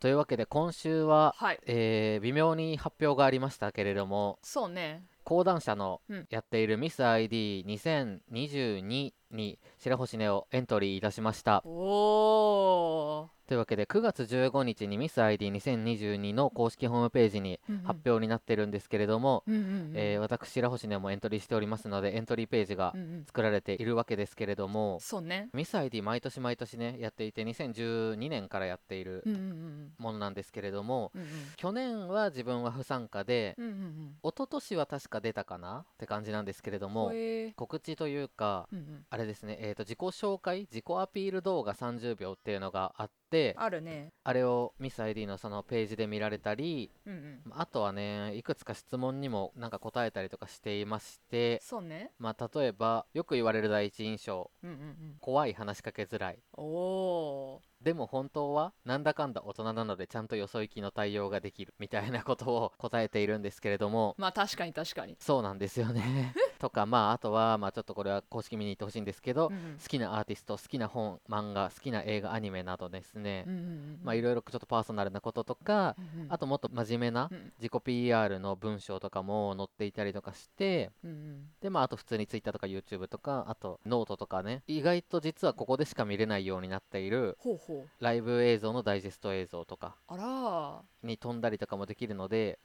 というわけで今週は、はい。えー微妙に発表がありましたけれどもそうね。講談社のうん。やっているミス ID2022 に白星ネをエントリーいたしました。おー。というわけで9月15日にミス ID2022 の公式ホームページに発表になってるんですけれども、えー私白星ネもエントリーしておりますのでエントリーページが作られているわけですけれども、そうね。ミス ID 毎年毎年ねやっていて2012年からやっているものなんですけれども、去年は自分は不参加で、うんうんうん一昨年は確か出たかなって感じなんですけれども告知というかあれですね、えー、と自己紹介自己アピール動画30秒っていうのがあってあるね。あれをミス ID のそのページで見られたりうんうん。あとはねいくつか質問にもなんか答えたりとかしていましてそうね。まあ例えばよく言われる第一印象。うんうんうん。怖い話しかけづらい。おおでも本当はなんだかんだ大人なのでちゃんとよそ行きの対応ができる。みたいなことを答えているんですけれども。まあ確かに確かに。そうなんですよね。とかまああとはまあちょっとこれは公式見に行ってほしいんですけど、うんうん。好きなアーティスト好きな本漫画好きな映画アニメなどですね、うんうんうんまあいろいろちょっとパーソナルなこととか、うんうん。あともっと真面目なうん。自己 PR の文章とかも載っていたりとかしてうんうん。でまああと普通に Twitter とか YouTube とかあとノートとかね意外と実はここでしか見れないようになっているライブ映像のダイジェスト映像とかに飛んだりとかもできるので、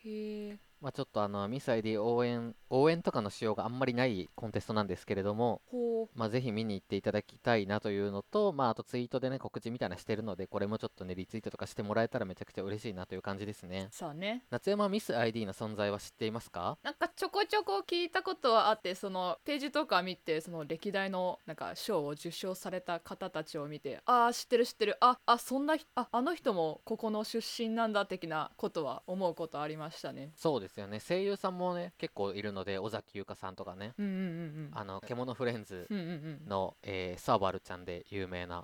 まあ、ちょっとあのミス ID 応援応援とかの仕様があんまりないコンテストなんですけれどもほまあ、ぜひ見に行っていただきたいなというのと、まあ、あとツイートでね告知みたいなしてるのでこれもちょっとねリツイートとかしてもらえたらめちゃくちゃ嬉しいなという感じですね。うさあね。夏山ミス ID の存在は知っていますか？なんかちょこちょこ聞いたことはあってそのページとか見てその歴代のなんか賞を受賞された方たちを見てああ知ってる知ってる。ああそんなひああの人もここの出身なんだ的なことは思うことありましたね。そうですよね。声優さんもね結構いるので尾崎優香さんとかね。うんうんうんあの獣フレンズうんうんうん。うんの、えーサーバルちゃんで有名な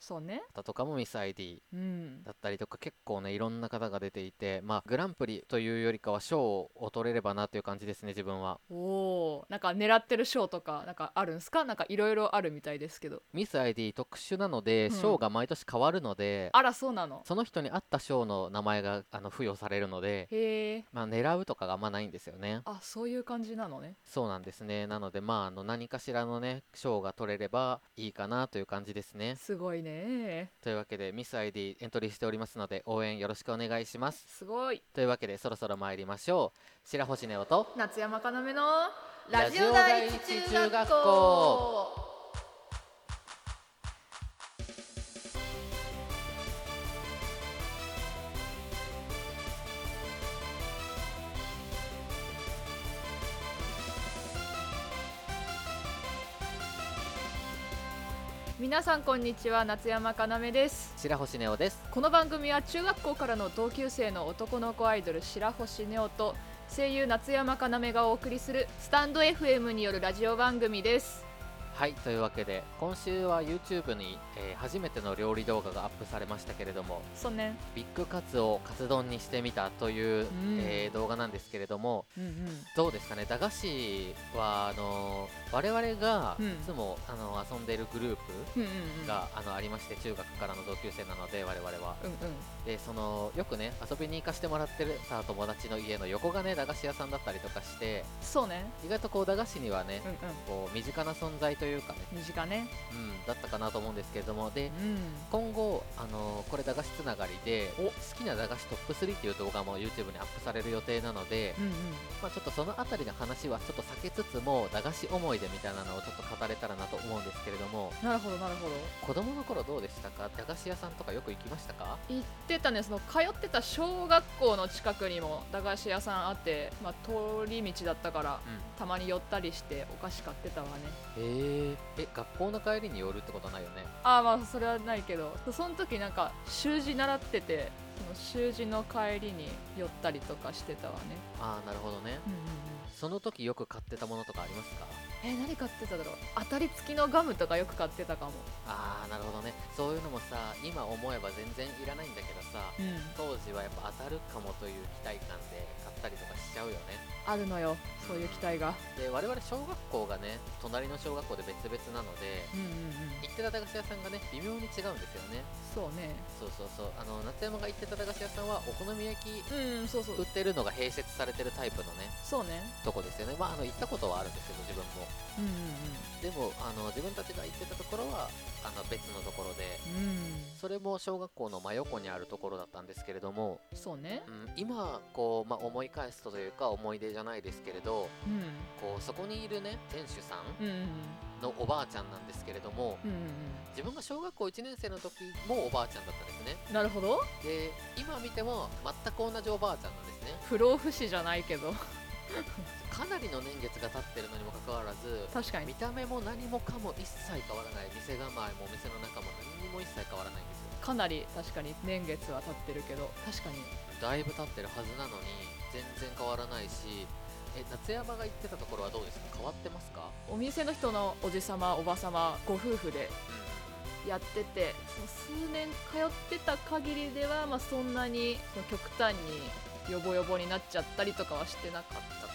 方とかもミス ID うん。だったりとか結構ねいろんな方が出ていてまあグランプリというよりかは賞を取れればなという感じですね自分は。おなんか狙ってる賞とかなんかあるんすか？なんかいろいろあるみたいですけど。ミス ID 特殊なのでうん。賞が毎年変わるので、あらそうなの？その人に合った賞の名前があの付与されるので、まあ、狙うとかがあんまないんですよね。あそういう感じなのねそうなんですね。なので、まあ、あの何かしらのね、賞が取れればいいかなという感じですね。すごいねというわけで、ミス ID エントリーしておりますので、応援よろしくお願いします。すごいというわけで、そろそろ参りましょう。白星ネオと、夏山かなめのラジオ第一中学校皆さんこんにちは夏山かなめです白星ネオです。この番組は中学校からの同級生の男の子アイドル白星ネオと声優夏山かなめがお送りするスタンド FM によるラジオ番組ですはい、というわけで、今週は YouTube に、えー初めての料理動画がアップされましたけれども、そうね。ビッグカツをカツ丼にしてみたという、うん。えー動画なんですけれどもうんうん。どうですかね？駄菓子はあのー我々がうん。いつも、あの遊んでいるグルーうんうんプが、あのありまして中学からの同級生なので我々は。うんうん。でそのよくね遊びに行かしてもらってるさ友達の家の横がね駄菓子屋さんだったりとかしてそうね。意外とこう駄菓子にはね、うんうん。こう身近な存在というかね、身近ね。うん、だったかなと思うんですけれども。でうん。今後、あのこれ駄菓子つながりでお。好きな駄菓子トップ3っていう動画も YouTube にアップされる予定なので、うんうん。まあ、ちょっとそのあたりの話はちょっと避けつつも駄菓子思い出みたいなのをちょっと語れたらなと思うんですけれども。なるほどなるほど。子供の頃どうでしたか？駄菓子屋さんとかよく行きましたか？行ってたねその通ってた小学校の近くにも駄菓子屋さんあって、まあ、通り道だったからうん。たまに寄ったりしてお菓子買ってたわね。へええ学校の帰りに寄るってことないよね？ああまあそれはないけど。その時なんか習字習っててその習字の帰りに寄ったりとかしてたわね。ああなるほどね。うんうんうん。その時よく買ってたものとかありますか？えー何買ってただろう？当たり付きのガムとかよく買ってたかも。ああなるほどね。そういうのもさ今思えば全然いらないんだけどさうん。当時はやっぱ当たるかもという期待感で買ったりとかしちゃうよね。あるのよそういう期待が。で我々小学校がね隣の小学校で別々なのでうんうんうん。行ってた駄菓子屋さんがね微妙に違うんですよね。そうね。そうそうそう。あの夏山が行ってた駄菓子屋さんはお好み焼きうんそうそう。売ってるのが併設されてるタイプのねそうね。とこですよね。まああの行ったことはあるんですけど自分もうんうんでもあの自分たちが行ってたところはあの別のところでうん。それも小学校の真横にあるところだったんですけれども、うんそうね。うん、今こう、まあ、思い返すとというか思い出じゃないですけれどうん。こうそこにいるね店主さんのおばあちゃんなんですけれどもうんうん自分が小学校1年生の時もおばあちゃんだったんですね。うんなるほど。で今見ても全く同じおばあちゃんなんですね。不老不死じゃないけど かなりの年月が経ってるのにもかかわらず確かに。見た目も何もかも一切変わらない店構えもお店の中も何にも一切変わらないんですよかなり確かに年月は経ってるけど。確かに。だいぶ経ってるはずなのに全然変わらないしえ夏山が行ってたところはどうですか？変わってますか？お店の人のおじさまおばさまご夫婦でうやっててその数年通ってた限りでは、まあ、そんなにその極端にヨボヨボになっちゃったりとかはしてなかった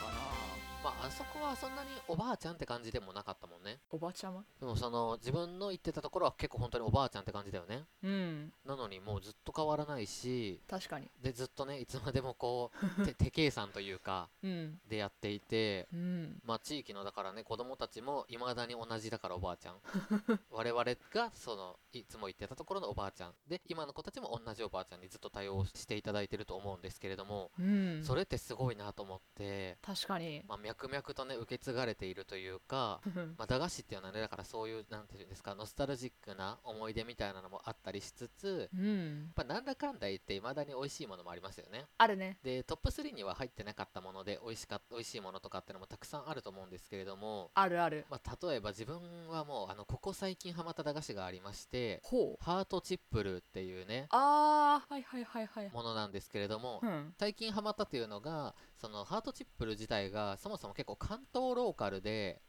まああそこはそんなにおばあちゃんって感じでもなかったもんね。おばちゃま？でもその自分の行ってたところは結構本当におばあちゃんって感じだよね。うん。なのにもうずっと変わらないし確かに。でずっとねいつまでもこう て手計算というかうん。でやっていてうん。まあ地域のだからね子供たちもいまだに同じだからおばあちゃん。我々がそのいつも行ってたところのおばあちゃん。で今の子たちも同じおばあちゃんにずっと対応していただいてると思うんですけれども、うん。それってすごいなと思って、確かに。まあ、脈々とね受け継がれているというかまあ、駄菓子っていうのはねだからそういうなんていうんですかノスタルジックな思い出みたいなのもあったりしつつうん。まあ、なんだかんだ言っていまだに美味しいものもありますよね。あるね。でトップ3には入ってなかったもので美味しか美味しいものとかってのもたくさんあると思うんですけれども、あるある。まあ、例えば自分はもうあのここ最近ハマった駄菓子がありましてほう。ハートチップルっていうねあーはいはいはいはい。ものなんですけれども、うん。最近ハマったというのがそのハートチップル自体がそもそも結構関東ローカルで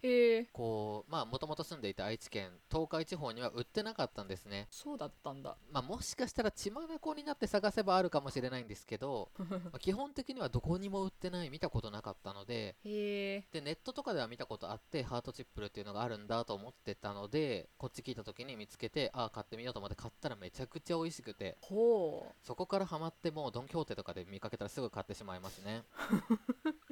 こうまあもともと住んでいた愛知県東海地方には売ってなかったんですね。そうだったんだ。まあ、もしかしたら血眼になって探せばあるかもしれないんですけど、まあ基本的にはどこにも売ってない見たことなかったのででネットとかでは見たことあってハートチップルっていうのがあるんだと思ってたのでこっち聞いた時に見つけてああ買ってみようと思って買ったらめちゃくちゃ美味しくてほそこからハマってもうドン・キホーテとかで見かけたらすぐ買ってしまいますね。う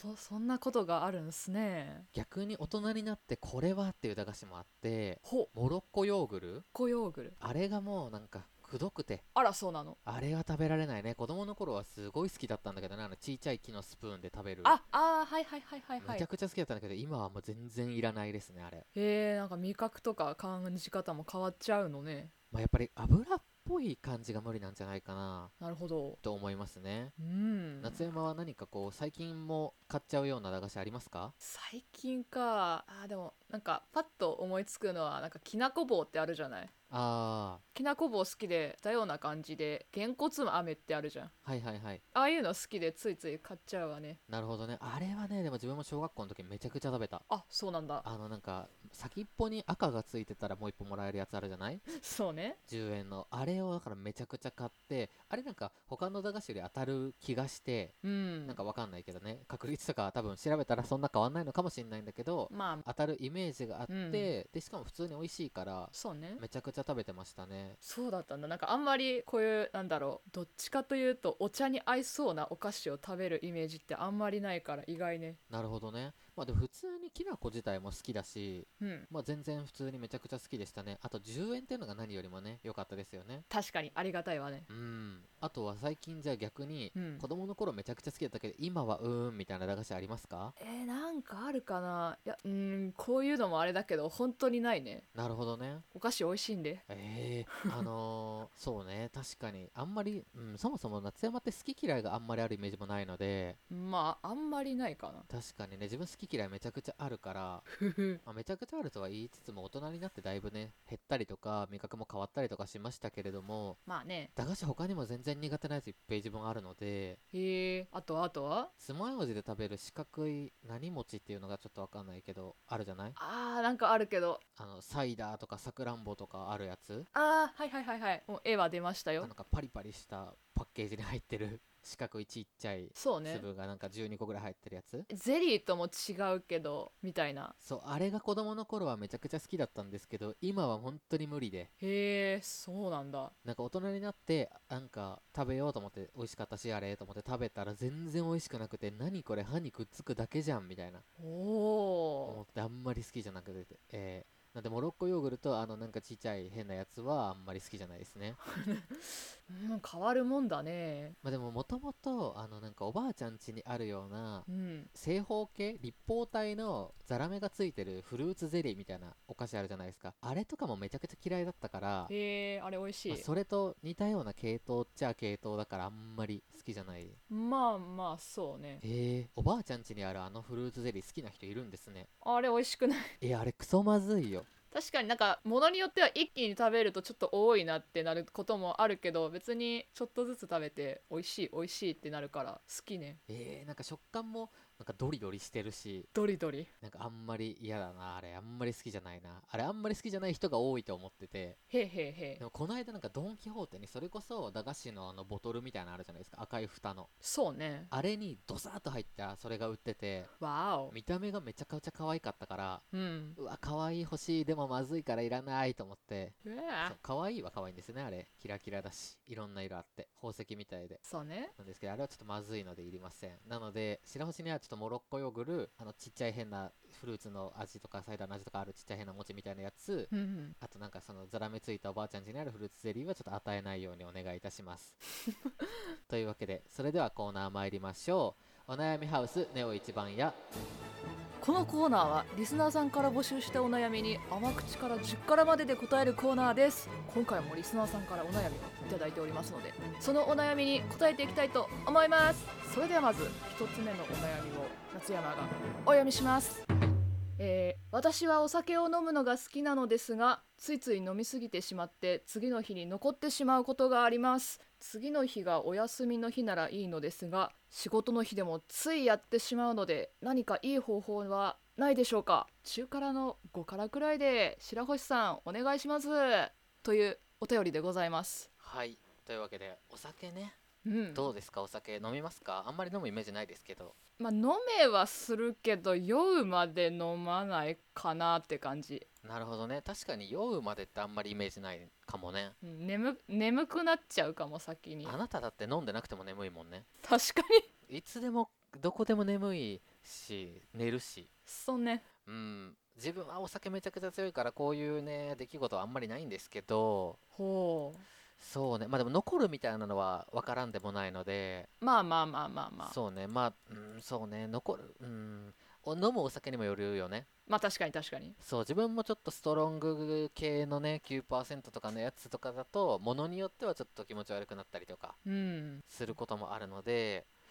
そそんなことがあるんすね。逆に大人になってこれはっていう駄菓子もあってほ。うモロッコヨーグル？コヨーグル。あれがもうなんかくどくて。あらそうなの。あれは食べられないね。子供の頃はすごい好きだったんだけどね。あのちいちゃい木のスプーンで食べる。ああーはいはいはいはいはい。めちゃくちゃ好きだったんだけど今はもう全然いらないですねあれ、へえんか味覚とか感じ方も変わっちゃうのね。まあ、やっぱり油っぽい感じが無理なんじゃないかな。なるほど。と思いますね。うん。夏山は何かこう最近も買っちゃうような駄菓子ありますか？最近か。あーでもなんかパッと思いつくのはなんかきなこ棒ってあるじゃない？あきなこ棒好きでたような感じでげんこつ飴ってあるじゃん。ーはいはいはい。ああいうの好きでついつい買っちゃうわね。なるほどね。あれはねでも自分も小学校の時めちゃくちゃ食べた。あそうなんだ。あのなんか先っぽに赤がついてたらもう一本もらえるやつあるじゃない？そうね。10円の。あれをだからめちゃくちゃ買ってあれなんか他の駄菓子より当たる気がしてうん。なんかわかんないけどね。確率とか多分調べたらそんな変わんないのかもしれないんだけどまあ。当たるイメージがあって、うん。でしかも普通に美味しいからそうね。めちゃくちゃ食べてましたね。そうだったんだ。なんかあんまりこういうなんだろうどっちかというとお茶に合いそうなお菓子を食べるイメージってあんまりないから意外ね。なるほどね。まあでも普通にきな粉自体も好きだしうん。まあ全然普通にめちゃくちゃ好きでしたね。あと10円っていうのが何よりもね良かったですよね。確かにありがたいわね。うんあとは最近じゃあ逆にうん。子供の頃めちゃくちゃ好きだったけど今はうーんみたいな駄菓子ありますか？えー、なんかあるかな。いやうーんこういうのもあれだけど本当にないね。なるほどね。お菓子美味しいんで。ええあのー そうね。確かに。あんまり、うん、そもそも夏山って好き嫌いがあんまりあるイメージもないので。まああんまりないかな。確かにね。自分好好き嫌いめちゃくちゃあるから、まあ、めちゃくちゃあるとは言いつつも大人になってだいぶね減ったりとか味覚も変わったりとかしましたけれどもまあね。駄菓子他にも全然苦手なやつ1ページ分あるのでへえ。あとあとは？つまようじで食べる四角い何餅っていうのがちょっとわかんないけどあるじゃない？あーなんかあるけど。あのサイダーとかさくらんぼとかあるやつ？あーはいはいはいはい。もう絵は出ましたよ。なんかパリパリしたパッケージに入ってる四角いちっちゃいそうね。粒がなんか12個ぐらい入ってるやつ？ゼリーとも違うけどみたいな。そうあれが子供の頃はめちゃくちゃ好きだったんですけど今は本当に無理で。へえそうなんだ。なんか大人になってなんか食べようと思って美味しかったしあれと思って食べたら全然美味しくなくて何これ歯にくっつくだけじゃんみたいな。おお思ってあんまり好きじゃなくて、えーなんでモロッコヨーグルトあのなんかちっちゃい変なやつはあんまり好きじゃないですね。うん変わるもんだね。まあでももともとあのなんかおばあちゃん家にあるようなうん。正方形立方体のザラメがついてるフルーツゼリーみたいなお菓子あるじゃないですか。あれとかもめちゃくちゃ嫌いだったから、へえあれ美味しい。まあそれと似たような系統っちゃ系統だからあんまり好きじゃない。まあまあそうね。へえおばあちゃん家にあるあのフルーツゼリー好きな人いるんですね。あれ美味しくない。えあれクソまずいよ。確かになんか物によっては一気に食べるとちょっと多いなってなることもあるけど別にちょっとずつ食べて美味しい美味しいってなるから好きね。えー、なんか食感もなんかドリドリしてるしドリドリ？なんかあんまり嫌だなあれあんまり好きじゃないな。あれあんまり好きじゃない人が多いと思ってて。へーへーへ。ーでもこの間なんかドン・キホーテにそれこそ駄菓子のあのボトルみたいなのあるじゃないですか。赤い蓋の。そうね。あれにドサーッと入ったそれが売ってて。わお。見た目がめちゃくちゃ可愛かったからうん。うわ可愛い欲しい。でもまずいからいらないと思って。うわ。そう可愛いは可愛いんですねあれ。キラキラだし。いろんな色あって。宝石みたいで。そうね。なんですけどあれはちょっとまずいのでいりません。なので白星にはちょっとモロッコヨーグルあのちっちゃい変なフルーツの味とかサイダーの味とかあるちっちゃい変な餅みたいなやつうんうん。あとなんかそのザラメついたおばあちゃん家にあるフルーツゼリーはちょっと与えないようにお願いいたします。というわけでそれではコーナー参りましょう。お悩みハウスネオ一番屋このコーナーはリスナーさんから募集したお悩みに甘口から10からまでで答えるコーナーです。今回もリスナーさんからお悩みをいただいておりますのでそのお悩みに答えていきたいと思います。それではまず一つ目のお悩みを夏山が。お読みしますえー私はお酒を飲むのが好きなのですがついつい飲みすぎてしまって次の日に残ってしまうことがあります。次の日がお休みの日ならいいのですが仕事の日でもついやってしまうので何かいい方法はないでしょうか？中辛の5辛くらいで白星さんお願いします。というお便りでございます。はい。というわけでお酒ね。うん。どうですか？お酒飲みますか？あんまり飲むイメージないですけど。まあ飲めはするけど酔うまで飲まないかなって感じ。なるほどね。確かに酔うまでってあんまりイメージないかもね。うん。眠眠くなっちゃうかも先に。あなただって飲んでなくても眠いもんね。確かに。いつでもどこでも眠いし寝るし。そうね。うん。自分はお酒めちゃくちゃ強いからこういうね出来事はあんまりないんですけど。ほそうね。まあでも残るみたいなのは分からんでもないので。うまあまあまあまあまあ。そうね。まあうんそうね。残るうん。お飲むお酒にもよるよね。まあ確かに確かに。そう自分もちょっとストロング系のね9%とかのやつとかだとものによってはちょっと気持ち悪くなったりとかうん。することもあるので、うん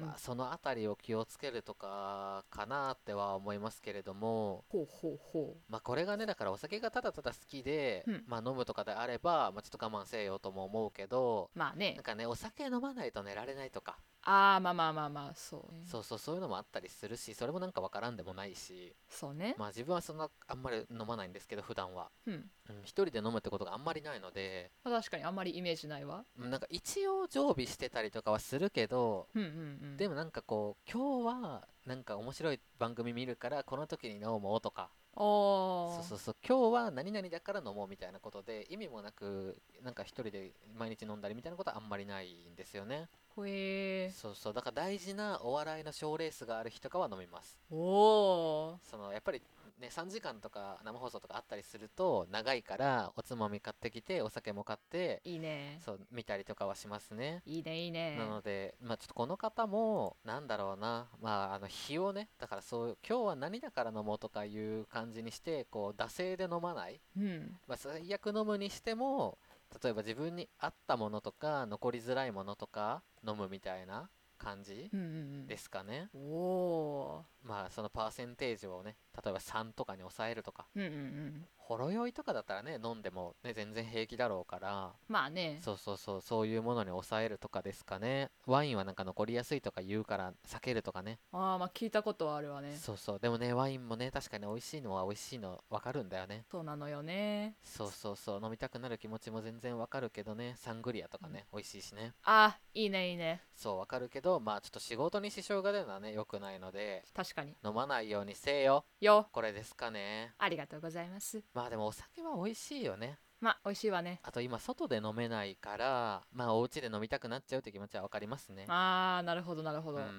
まあ、そのあたりを気をつけるとかかなっては思いますけれども、ほうほうほまあ、これがねだからお酒がただただ好きで、うん。まあ、飲むとかであれば、まあ、ちょっと我慢せよとも思うけどうまあね。なんかねお酒飲まないと寝られないとか、ああまあまあまあまあそう。ねそうそうそういうのもあったりするしそれもなんかわからんでもないし。そうね。まあ自分はそんなあんまり飲まないんですけど普段は、うん。うん、一人で飲むってことがあんまりないので。まあ確かにあんまりイメージないわ。うんなんか一応常備してたりとかはするけどうんうんうん。でもなんかこう今日はなんか面白い番組見るからこの時に飲もうとか。そうそうそう。今日は何々だから飲もうみたいなことで意味もなくなんか一人で毎日飲んだりみたいなことはあんまりないんですよねほえそうそう。だから大事なお笑いの賞ーレースがある日とかは飲みます。ーおー。そのやっぱりね3時間とか生放送とかあったりすると長いからおつまみ買ってきてお酒も買っていいね。そう見たりとかはしますね。いいねいいね。なので、まあ、ちょっとこの方も、なんだろうな、まあ、あの日をね、だからそう、今日は何だから飲もうとかいう感じにして、こう、惰性で飲まない、うん。まあ、最悪飲むにしても、例えば自分に合ったものとか、残りづらいものとか、飲むみたいな感じうんうんうん。ですかね、おおまあそのパーセンテージをね例えば3とかに抑えるとかーうんうんうん。ほろ酔いとかだったらね飲んでもね全然平気だろうからまあね。そうそうそうそういうものに抑えるとかですかね。ワインはなんか残りやすいとか言うから避けるとかね。ああまあ聞いたことはあるわね。そうそう。でもねワインもね確かに美味しいのは美味しいの分かるんだよね。そうなのよね。そうそうそう。飲みたくなる気持ちも全然わかるけどね。サングリアとかね、美味しいしね。あいいねいいね。そうわかるけどまあちょっと仕事に支障が出るのはね良くないので確かに。飲まないようにせよよこれですかね。ありがとうございます。まあでもお酒は美味しいよね。まあ美味しいわね。あと今外で飲めないからまあお家で飲みたくなっちゃうって気持ちはわかりますね。ああなるほどなるほど。うんうんうんう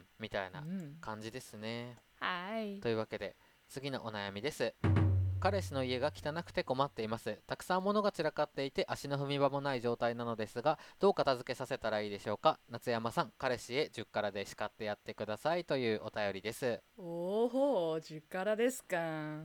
ん。みたいなうん。感じですね。はい。というわけで次のお悩みです彼氏の家が汚くて困っています。たくさん物が散らかっていて足の踏み場もない状態なのですがどう片付けさせたらいいでしょうか？夏山さん彼氏へ10からで叱ってやってくださいというお便りです。おお10からですか。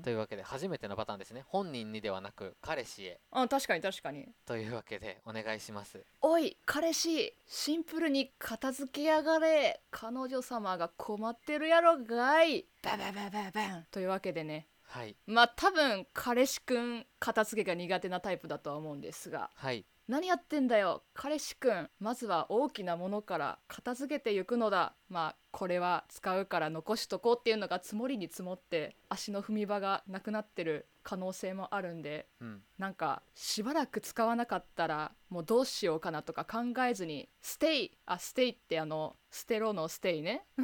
というわけで初めてのパターンですね。本人にではなく彼氏へ。あ確かに確かに。というわけでお願いします。おい彼氏シンプルに片付けやがれ。彼女様が困ってるやろがい。バババババン。というわけでねはい。まあ多分彼氏くん片付けが苦手なタイプだとは思うんですがはい。何やってんだよ彼氏くん。まずは大きなものから片付けていくのだ。まあこれは使うから残しとこうっていうのが積もりに積もって足の踏み場がなくなってる可能性もあるんでうん。なんかしばらく使わなかったらもうどうしようかなとか考えずに「ステイ」あ「ステイ」ってあの「捨てろ」の「ステイね」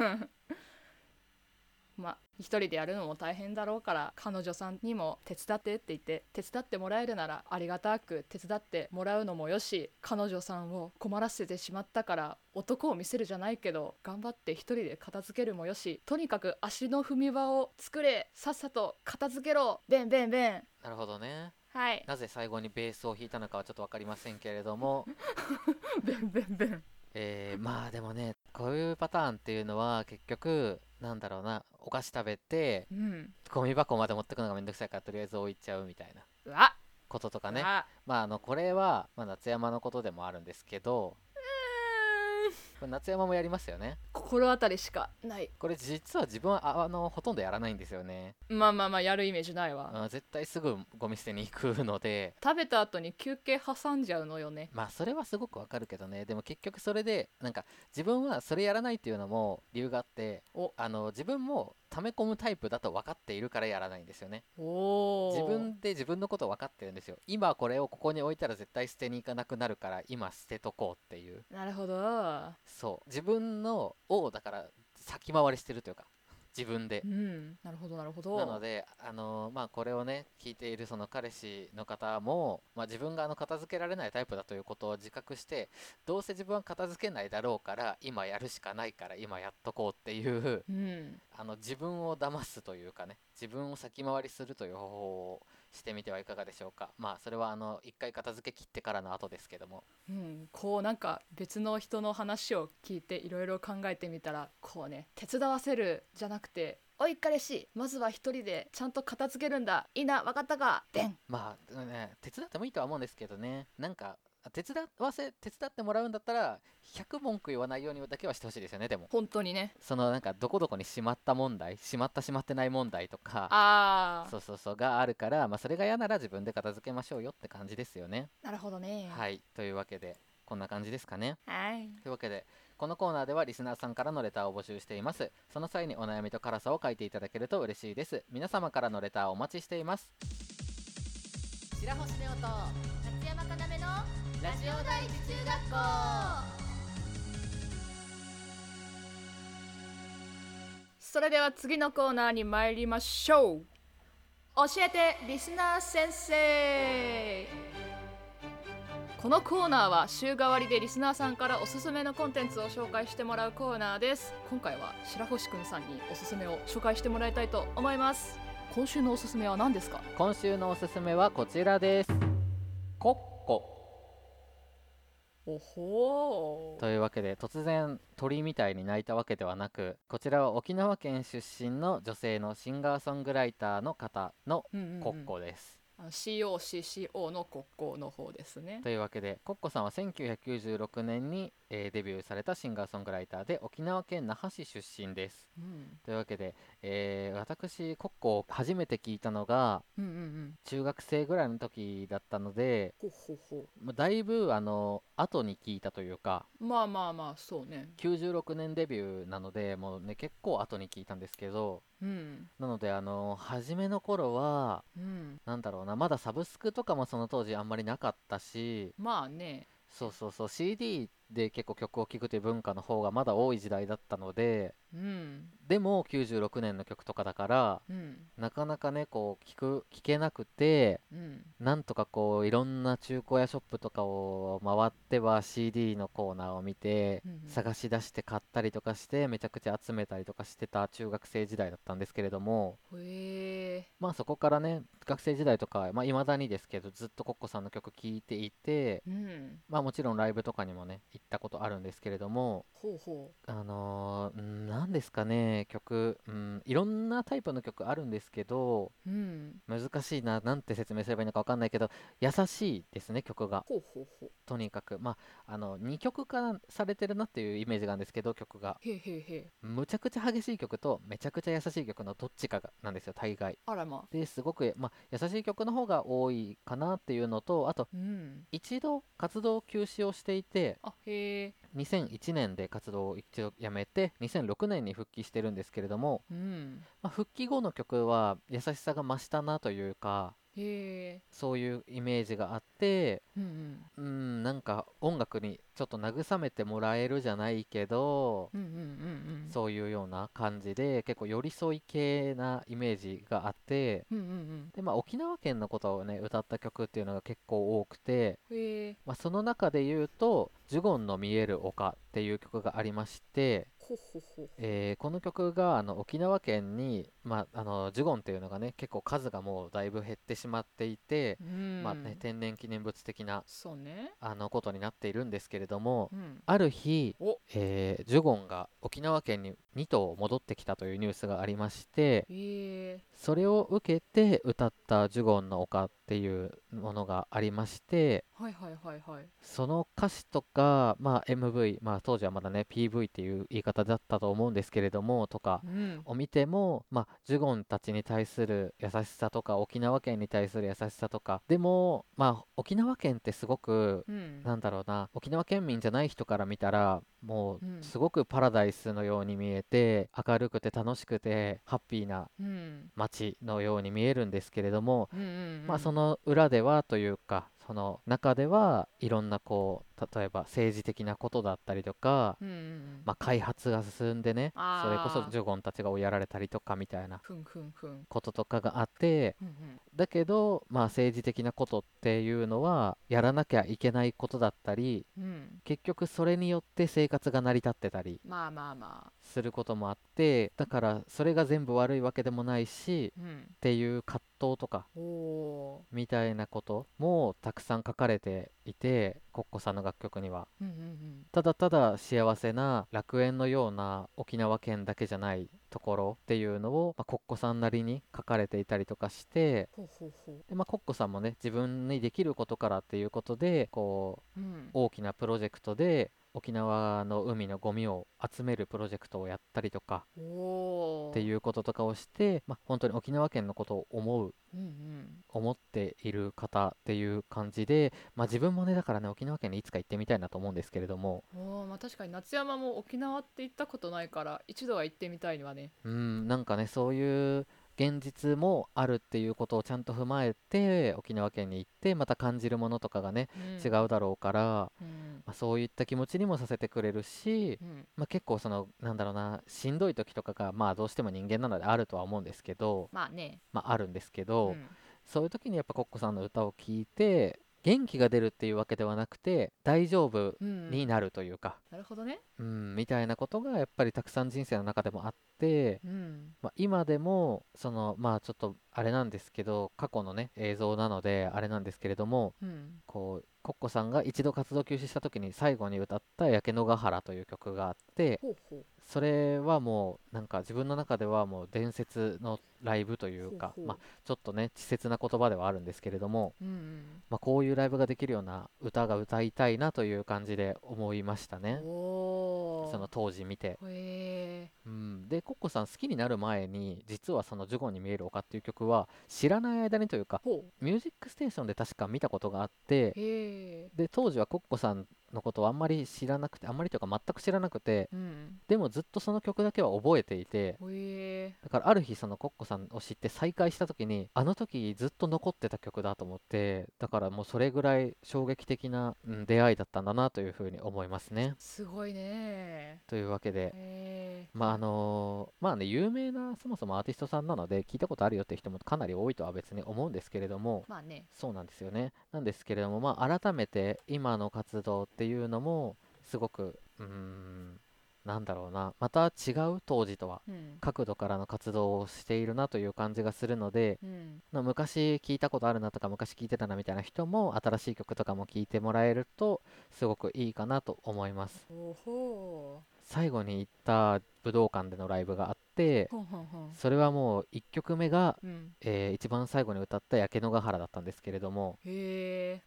まあ一人でやるのも大変だろうから彼女さんにも手伝ってって言って手伝ってもらえるならありがたく手伝ってもらうのもよし彼女さんを困らせてしまったから男を見せるじゃないけど頑張って一人で片付けるもよしとにかく足の踏み場を作れさっさと片付けろベンベンベン。なるほどね。はい。なぜ最後にベースを弾いたのかはちょっと分かりませんけれども。ベンベンベン。えー、まあでもねこういうパターンっていうのは結局なんだろうなお菓子食べてうん。ゴミ箱まで持ってくのがめんどくさいからとりあえず置いちゃうみたいなこととかね。あまああのこれは、まあ、夏山のことでもあるんですけどこれ夏山もやりますよね。心当たりしかない。これ実は自分はああのほとんどやらないんですよね。まあまあまあやるイメージないわ。あ絶対すぐゴミ捨てに行くので。食べた後に休憩挟んじゃうのよね。まあそれはすごくわかるけどね。でも結局それでなんか自分はそれやらないっていうのも理由があってお。あの自分も溜め込むタイプだと分かっているからやらないんですよね。自分で自分のこと分かってるんですよ。今これをここに置いたら絶対捨てに行かなくなるから今捨てとこうっていう。なるほど。そう。自分のをだから先回りしてるというか自分で。うん。なるほどなるほど。なので、あのまあ、これをね聞いているその彼氏の方も、まあ、自分があの片付けられないタイプだということを自覚してどうせ自分は片付けないだろうから今やるしかないから今やっとこうっていううん。あの自分を騙すというかね自分を先回りするという方法をしてみてはいかがでしょうか。まあそれはあの一回片付け切ってからの後ですけども。うん、こうなんか別の人の話を聞いていろいろ考えてみたらこうね手伝わせるじゃなくて「おい彼氏まずは一人でちゃんと片付けるんだ。いいな分かったか。でんまあね手伝ってもいいとは思うんですけどね。なんか手伝わせ手伝ってもらうんだったら100文句言わないようにだけはしてほしいですよねでも。本当にね。そのなんかどこどこにしまった問題しまったしまってない問題とかああそうそうそうがあるから、まあ、それが嫌なら自分で片付けましょうよって感じですよね、なるほどね。はい。というわけでこんな感じですかね。はい。というわけでこのコーナーではリスナーさんからのレターを募集しています。その際にお悩みと辛さを書いていただけると嬉しいです。皆様からのレターをお待ちしています白星ネオと夏山かなめのラジオ第一中学校。それでは次のコーナーに参りましょう。教えてリスナー先生。このコーナーは週替わりでリスナーさんからおすすめのコンテンツを紹介してもらうコーナーです。今回は白星くんさんにおすすめを紹介してもらいたいと思います今週のおすすめは何ですか？今週のおすすめはこちらです。コッコ。おほというわけで突然鳥みたいに鳴いたわけではなくこちらは沖縄県出身の女性のシンガーソングライターの方のコッコです、COCCO の国交の方ですね。というわけでコッコさんは1996年に、えーデビューされたシンガーソングライターで沖縄県那覇市出身です。うん。というわけで、えー私コッコを初めて聞いたのがうんうんうん。中学生ぐらいの時だったのでほうほうほまあだいぶあの後に聞いたというかうまあまあまあそうね。96年デビューなのでもうね結構後に聞いたんですけどうん。なのであの初めの頃はうん。なんだろうなまだサブスクとかもその当時あんまりなかったしまあね。そうそうそう CD で結構曲を聴くという文化の方がまだ多い時代だったのでうん。でも96年の曲とかだからうん。なかなかねこう聞く聞けなくてうん。なんとかこういろんな中古屋ショップとかを回っては CD のコーナーを見てうんうん。探し出して買ったりとかしてめちゃくちゃ集めたりとかしてた中学生時代だったんですけれどもまあそこからね学生時代とかまあ未だにですけどずっとコッコさんの曲聴いていてうん。まあもちろんライブとかにもね行ったことあるんですけれどもほうほあのー、んなんですかね曲、うん、いろんなタイプの曲あるんですけどううん。難しいななんて説明すればいいのか分かんないけど優しいですね曲が。ほうほうほう。とにかく。まああの2曲化されてるなっていうイメージがあるんですけど曲が。へえへえへえむちゃくちゃ激しい曲とめちゃくちゃ優しい曲のどっちかがなんですよ大概。あらまですごく、まあ、優しい曲の方が多いかなっていうのとあとうん。一度活動休止をしていてあへえ2001年で活動を一度やめて2006年に復帰してるんですけれども、うん。まあ、復帰後の曲は優しさが増したなというかへえ。そういうイメージがあってうんうん。うんなんか音楽にちょっと慰めてもらえるじゃないけど、うんうんうんうん。そういうような感じで結構寄り添い系なイメージがあってうんうんで、まあ、沖縄県のことをね歌った曲っていうのが結構多くて、まあ、その中で言うと「ジュゴンの見える丘」っていう曲がありまして、ほほほ。えーこの曲があの沖縄県に、まあ、あのジュゴンっていうのがね結構数がもうだいぶ減ってしまっていて、うん。まあね、天然記念物的なそうね。あのことになっているんですけれども、うん。ある日お、えージュゴンが沖縄県に2頭戻ってきたというニュースがありましてへえ。それを受けて歌った「ジュゴンの丘」っていうものがありましてはいはいはいはい。その歌詞とか、まあ、MV、まあ、当時はまだね PV っていう言い方だったと思うんですけれどもとかうん。を見ても、まあ、ジュゴンたちに対する優しさとか沖縄県に対する優しさとか。でも、まあ、沖縄県ってすごくうん。なんだろうな沖縄県民じゃない人から見たらもうすごくパラダイスのように見えて明るくて楽しくてハッピーなうん。街のように見えるんですけれども、うんうん。まあその裏ではというかその中ではいろんなこう例えば政治的なことだったりとか、うんうんうん。まあ、開発が進んでねあそれこそージョゴンたちが追いやられたりとかみたいなこととかがあってうんうん。だけど、まあ、政治的なことっていうのはやらなきゃいけないことだったりうん。結局それによって生活が成り立ってたりすることもあってだからそれが全部悪いわけでもないしあうん。っていう葛藤とかみたいなこともたくさん書かれていてコッコさんの楽曲には。ーうんうん。ただただ幸せな楽園のような沖縄県だけじゃないところっていうのを、まあ、コッコさんなりに書かれていたりとかしてで、まあ、コッコさんもね自分にできることからっていうことでこうううん。大きなプロジェクトで沖縄の海のゴミを集めるプロジェクトをやったりとかっていうこととかをして、まあ、本当に沖縄県のことを思ううんうん。思っている方っていう感じで、まあ、自分もねだからね沖縄県にいつか行ってみたいなと思うんですけれども。おーまあ確かに夏山も沖縄って行ったことないから一度は行ってみたいわね。うんなんかねそういう現実もあるっていうことをちゃんと踏まえて沖縄県に行ってまた感じるものとかがね、違うだろうから、うんまあ、そういった気持ちにもさせてくれるし、うん。まあ、結構そのなんだろうなしんどい時とかがまあどうしても人間なのであるとは思うんですけど、まあね。まあ、あるんですけど、うん。そういう時にやっぱコッコさんの歌を聴いて元気が出るっていうわけではなくて大丈夫うんになるというか、なるほどね。うん、みたいなことがやっぱりたくさん人生の中でもあって、うん。まあ、今でもそのまあちょっとあれなんですけど過去のね映像なのであれなんですけれどもうん。こうコッコさんが一度活動休止した時に最後に歌った「焼け野ヶ原」という曲があってそれはもうなんか自分の中ではもう伝説のライブというかまあ、ちょっとね稚拙な言葉ではあるんですけれども、うんうん。まあ、こういうライブができるような歌が歌いたいなという感じで思いましたね。その当時見て、へうん、でコッコさん好きになる前に実はその「ジュゴンに見える丘」っていう曲は知らない間にというかミュージックステーションで確か見たことがあってで当時はコッコさんのことをあんまり知らなくてあんまりというか全く知らなくてうん。でもずっとその曲だけは覚えていてほえ。だからある日そのコッコさんを知って再会した時にあの時ずっと残ってた曲だと思ってだからもうそれぐらい衝撃的な、うん出会いだったんだなというふうに思いますね。すごいね。というわけでへまああのーまあね有名なそもそもアーティストさんなので聞いたことあるよって人もかなり多いとは別に思うんですけれどもまあね。そうなんですよね。なんですけれどもまあ改めて今の活動っていうのもすごくうーんなんだろうな。また違う当時とは。うん。角度からの活動をしているなという感じがするのでうん。まあ昔聞いたことあるなとか昔聞いてたなみたいな人も新しい曲とかも聴いてもらえるとすごくいいかなと思います最後に行った武道館でのライブがあってそれはもう1曲目が、うん。えー一番最後に歌った「焼け野ヶ原」だったんですけれども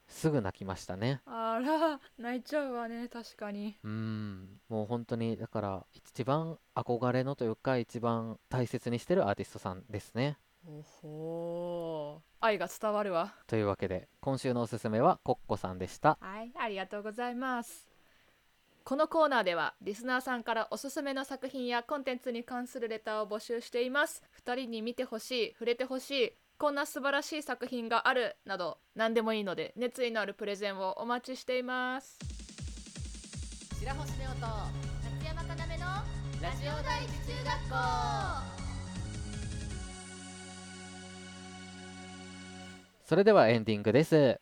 すぐ泣きましたね。あら泣いちゃうわね確かに。うーん。もう本当にだから一番憧れのというか一番大切にしてるアーティストさんですね。ほほう愛が伝わるわ。というわけで今週のおすすめはコッコさんでした。はいありがとうございますこのコーナーではリスナーさんからおすすめの作品やコンテンツに関するレターを募集しています。2人に見てほしい触れてほしいこんな素晴らしい作品があるなど何でもいいので熱意のあるプレゼンをお待ちしています。白星ネオと夏山かなめのラジオ第一中学校。それではエンディングです。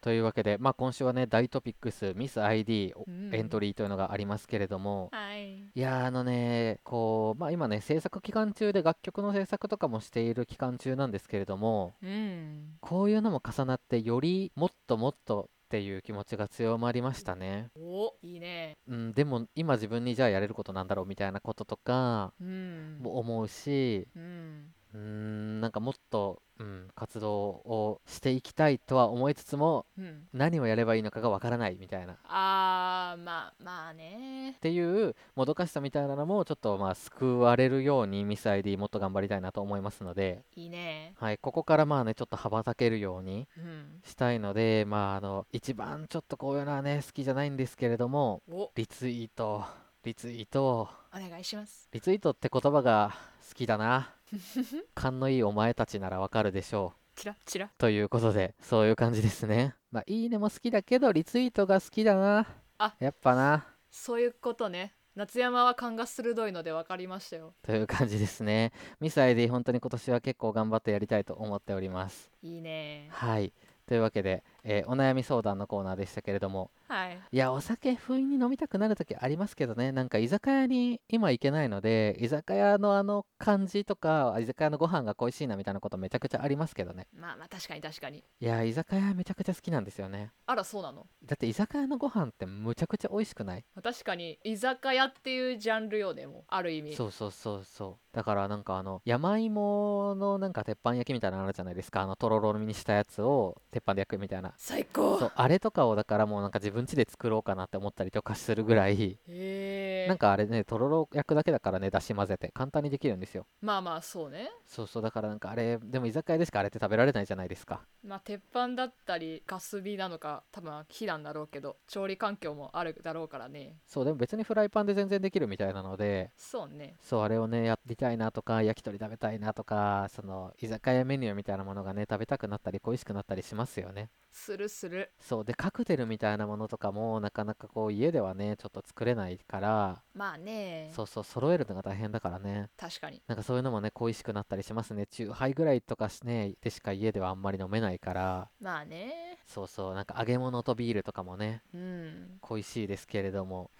というわけで、まあ、今週はね大トピックスミス ID うん。エントリーというのがありますけれども、はい。いやーあのねこう、まあ、今ね制作期間中で楽曲の制作とかもしている期間中なんですけれどもうん。こういうのも重なってよりもっともっとっていう気持ちが強まりましたね、おいいね。うん、でも今自分にじゃあやれることなんだろうみたいなこととかうん。も思うしうんうーんなんかもっと、うん、活動をしていきたいとは思いつつもうん。何をやればいいのかがわからないみたいな。っあーまあまあね。ていうもどかしさみたいなのもちょっとまあ救われるようにミス ID もっと頑張りたいなと思いますので、いいね。はい、ここからまあねちょっと羽ばたけるようにうん。したいのでまああの一番ちょっとこういうのはね好きじゃないんですけれどもお。リツイートリツイート。お願いします。リツイートって言葉が好きだな 勘のいいお前たちならわかるでしょう。チラチラということでそういう感じですね。まあいいねも好きだけどリツイートが好きだな。あ。やっぱな。そういうことね。夏山は勘が鋭いので分かりましたよ。という感じですね。ミス ID 本当に今年は結構頑張ってやりたいと思っております。いいね。はい。というわけで、えーお悩み相談のコーナーでしたけれども。はい。いやお酒不意に飲みたくなる時ありますけどね。なんか居酒屋に今行けないので居酒屋のあの感じとか居酒屋のご飯が恋しいなみたいなことめちゃくちゃありますけどね。まあまあ確かに確かに。いや居酒屋めちゃくちゃ好きなんですよね。あらそうなの？だって居酒屋のご飯ってむちゃくちゃ美味しくない？確かに。居酒屋っていうジャンルよねもう。ある意味。そうそうそうそう。だからなんかあの山芋のなんか鉄板焼きみたいなのあるじゃないですか。あのとろろにしたやつを鉄板で焼くみたいな最高。そうあれとかをだからもうなんか自分家で作ろうかなって思ったりとかするぐらいへえ。なんかあれねとろろ焼くだけだからねだし混ぜて簡単にできるんですよ。まあまあそうね。そうそうだからなんかあれでも居酒屋でしかあれって食べられないじゃないですか。まあ鉄板だったりガス火なのか多分火なんだろうけど調理環境もあるだろうからね。そうでも別にフライパンで全然できるみたいなのでそうね。そうあれをねやりたいなとか焼き鳥食べたいなとかその居酒屋メニューみたいなものがね食べたくなったり恋しくなったりしますよねするする。そうでカクテルみたいなものとかもなかなかこう家ではねちょっと作れないからまあね。そうそう揃えるのが大変だからね。確かに。なんかそういうのもね恋しくなったりしますね。中ハイぐらいとかしねでしか家ではあんまり飲めないから。まあね。そうそうなんか揚げ物とビールとかもねうん。恋しいですけれども。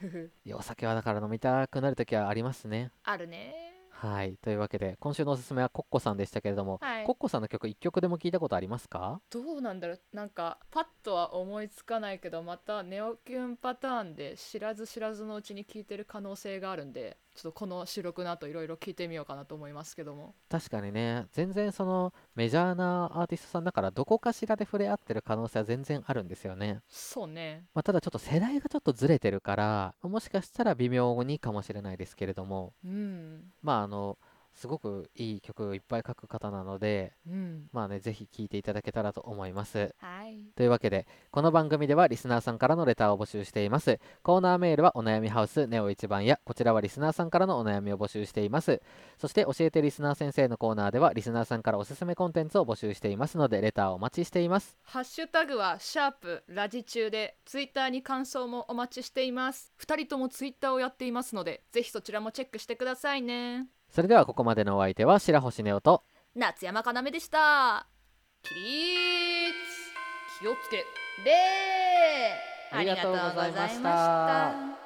お酒はだから飲みたくなる時はありますね。あるねはい。というわけで今週のおすすめはコッコさんでしたけれども、はい。コッコさんの曲1曲でも聞いたことありますか？どうなんだろう。なんかパッとは思いつかないけどまたネオキュンパターンで知らず知らずのうちに聞いてる可能性があるんでちょっとこの収録の後いろいろ聞いてみようかなと思いますけども。確かにね。全然そのメジャーなアーティストさんだからどこかしらで触れ合ってる可能性は全然あるんですよね、そうね。まあ、ただちょっと世代がちょっとずれてるからもしかしたら微妙にかもしれないですけれども。うん。まああのすごくいい曲をいっぱい書く方なのでうん。まあねぜひ聴いていただけたらと思います。はい。というわけでこの番組ではリスナーさんからのレターを募集しています。コーナーメールはお悩みハウスネオ一番やこちらはリスナーさんからのお悩みを募集しています。そして教えてリスナー先生のコーナーではリスナーさんからおすすめコンテンツを募集していますのでレターをお待ちしています。ハッシュタグはシャープラジ中でツイッターに感想もお待ちしています2人ともツイッターをやっていますのでぜひそちらもチェックしてくださいねそれではここまでのお相手は白星ネオと夏山かなめでした。起立気をつけ礼ありがとうございました。ありがとうございました